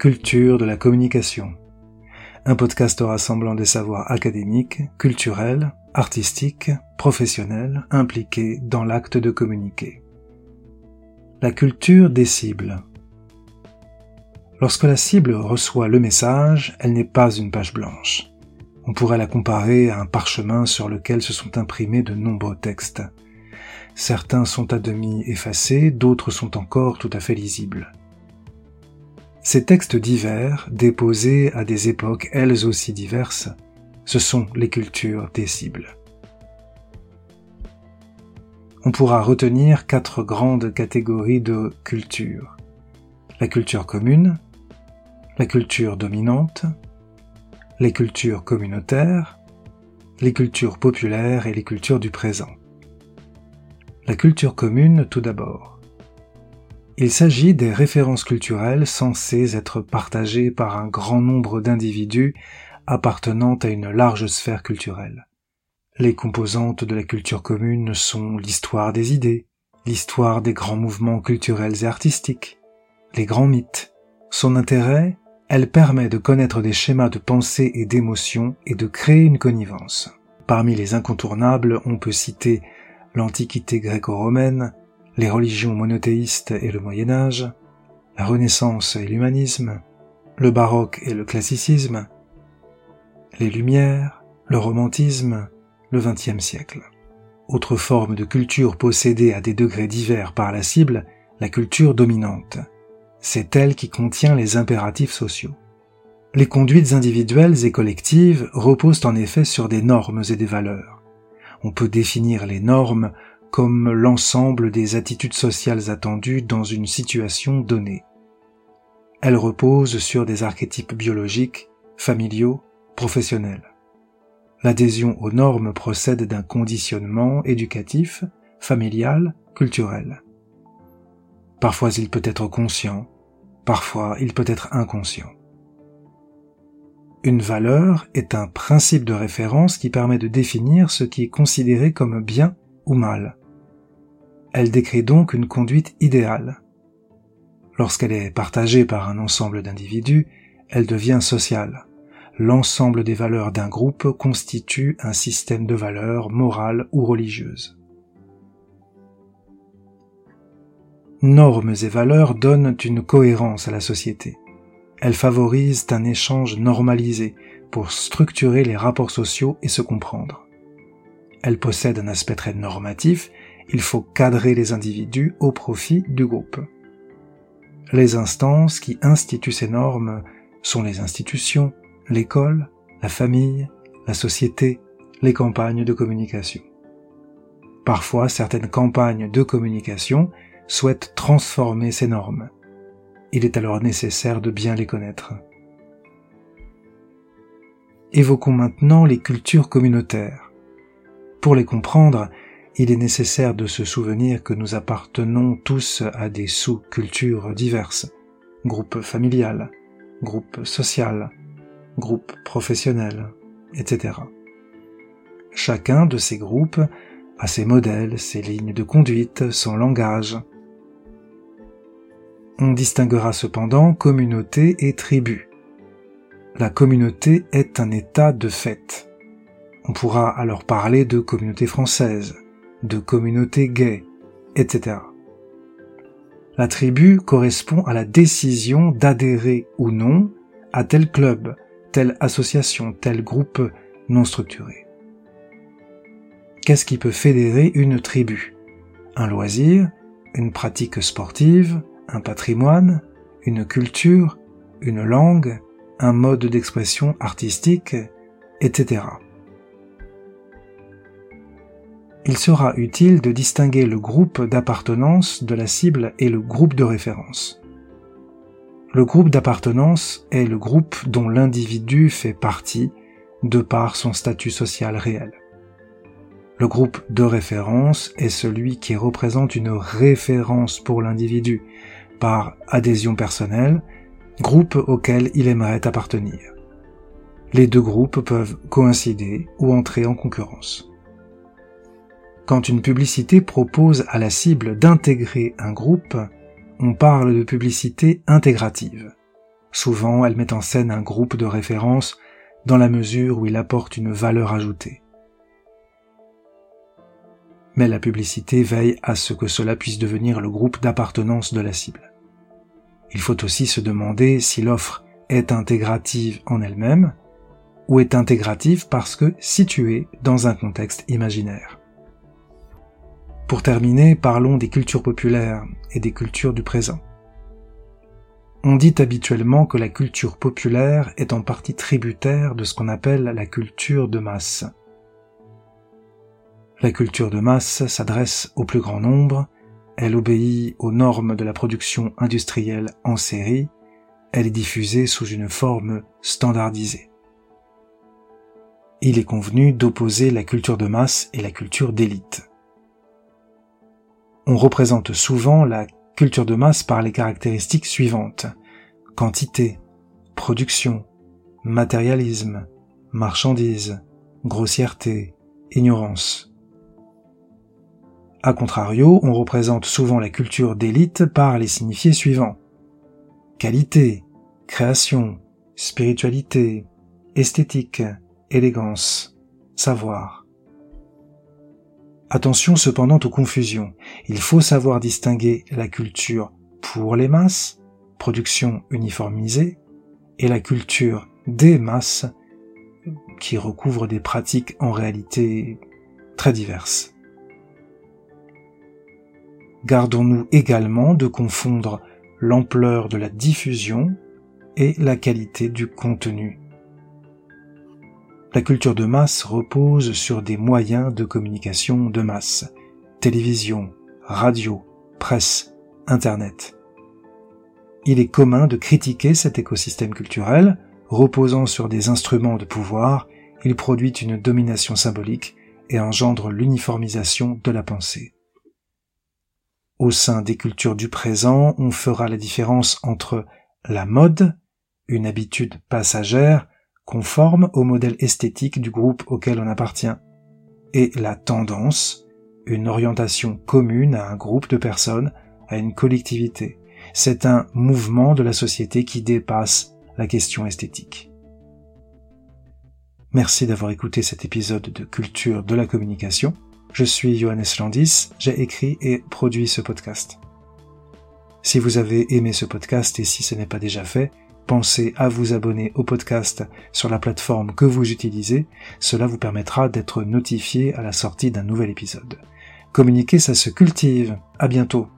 Culture de la communication. Un podcast rassemblant des savoirs académiques, culturels, artistiques, professionnels impliqués dans l'acte de communiquer. La culture des cibles. Lorsque la cible reçoit le message, elle n'est pas une page blanche. On pourrait la comparer à un parchemin sur lequel se sont imprimés de nombreux textes. Certains sont à demi effacés, d'autres sont encore tout à fait lisibles. Ces textes divers, déposés à des époques elles aussi diverses, ce sont les cultures des cibles. On pourra retenir quatre grandes catégories de cultures. La culture commune, la culture dominante, les cultures communautaires, les cultures populaires et les cultures du présent. La culture commune tout d'abord. Il s'agit des références culturelles censées être partagées par un grand nombre d'individus appartenant à une large sphère culturelle. Les composantes de la culture commune sont l'histoire des idées, l'histoire des grands mouvements culturels et artistiques, les grands mythes. Son intérêt, elle permet de connaître des schémas de pensée et d'émotion et de créer une connivence. Parmi les incontournables, on peut citer l'Antiquité gréco-romaine, les religions monothéistes et le Moyen Âge, la Renaissance et l'humanisme, le baroque et le classicisme, les Lumières, le romantisme, le XXe siècle. Autre forme de culture possédée à des degrés divers par la cible, la culture dominante c'est elle qui contient les impératifs sociaux. Les conduites individuelles et collectives reposent en effet sur des normes et des valeurs. On peut définir les normes comme l'ensemble des attitudes sociales attendues dans une situation donnée. Elles reposent sur des archétypes biologiques, familiaux, professionnels. L'adhésion aux normes procède d'un conditionnement éducatif, familial, culturel. Parfois il peut être conscient, parfois il peut être inconscient. Une valeur est un principe de référence qui permet de définir ce qui est considéré comme bien ou mal. Elle décrit donc une conduite idéale. Lorsqu'elle est partagée par un ensemble d'individus, elle devient sociale. L'ensemble des valeurs d'un groupe constitue un système de valeurs morales ou religieuses. normes et valeurs donnent une cohérence à la société. Elles favorisent un échange normalisé pour structurer les rapports sociaux et se comprendre. Elles possèdent un aspect très normatif, il faut cadrer les individus au profit du groupe. Les instances qui instituent ces normes sont les institutions, l'école, la famille, la société, les campagnes de communication. Parfois, certaines campagnes de communication souhaite transformer ces normes. Il est alors nécessaire de bien les connaître. Évoquons maintenant les cultures communautaires. Pour les comprendre, il est nécessaire de se souvenir que nous appartenons tous à des sous-cultures diverses, groupe familial, groupe social, groupe professionnel, etc. Chacun de ces groupes a ses modèles, ses lignes de conduite, son langage, on distinguera cependant communauté et tribu. La communauté est un état de fait. On pourra alors parler de communauté française, de communauté gay, etc. La tribu correspond à la décision d'adhérer ou non à tel club, telle association, tel groupe non structuré. Qu'est-ce qui peut fédérer une tribu? Un loisir, une pratique sportive, un patrimoine, une culture, une langue, un mode d'expression artistique, etc. Il sera utile de distinguer le groupe d'appartenance de la cible et le groupe de référence. Le groupe d'appartenance est le groupe dont l'individu fait partie de par son statut social réel. Le groupe de référence est celui qui représente une référence pour l'individu, par adhésion personnelle, groupe auquel il aimerait appartenir. Les deux groupes peuvent coïncider ou entrer en concurrence. Quand une publicité propose à la cible d'intégrer un groupe, on parle de publicité intégrative. Souvent, elle met en scène un groupe de référence dans la mesure où il apporte une valeur ajoutée. Mais la publicité veille à ce que cela puisse devenir le groupe d'appartenance de la cible. Il faut aussi se demander si l'offre est intégrative en elle-même ou est intégrative parce que située dans un contexte imaginaire. Pour terminer, parlons des cultures populaires et des cultures du présent. On dit habituellement que la culture populaire est en partie tributaire de ce qu'on appelle la culture de masse. La culture de masse s'adresse au plus grand nombre, elle obéit aux normes de la production industrielle en série, elle est diffusée sous une forme standardisée. Il est convenu d'opposer la culture de masse et la culture d'élite. On représente souvent la culture de masse par les caractéristiques suivantes. Quantité, production, matérialisme, marchandise, grossièreté, ignorance. A contrario, on représente souvent la culture d'élite par les signifiés suivants. Qualité, création, spiritualité, esthétique, élégance, savoir. Attention cependant aux confusions. Il faut savoir distinguer la culture pour les masses, production uniformisée, et la culture des masses, qui recouvre des pratiques en réalité très diverses. Gardons-nous également de confondre l'ampleur de la diffusion et la qualité du contenu. La culture de masse repose sur des moyens de communication de masse. Télévision, radio, presse, Internet. Il est commun de critiquer cet écosystème culturel, reposant sur des instruments de pouvoir, il produit une domination symbolique et engendre l'uniformisation de la pensée. Au sein des cultures du présent, on fera la différence entre la mode, une habitude passagère, conforme au modèle esthétique du groupe auquel on appartient, et la tendance, une orientation commune à un groupe de personnes, à une collectivité. C'est un mouvement de la société qui dépasse la question esthétique. Merci d'avoir écouté cet épisode de Culture de la communication. Je suis Johannes Landis, j'ai écrit et produit ce podcast. Si vous avez aimé ce podcast et si ce n'est pas déjà fait, pensez à vous abonner au podcast sur la plateforme que vous utilisez, cela vous permettra d'être notifié à la sortie d'un nouvel épisode. Communiquer, ça se cultive. À bientôt.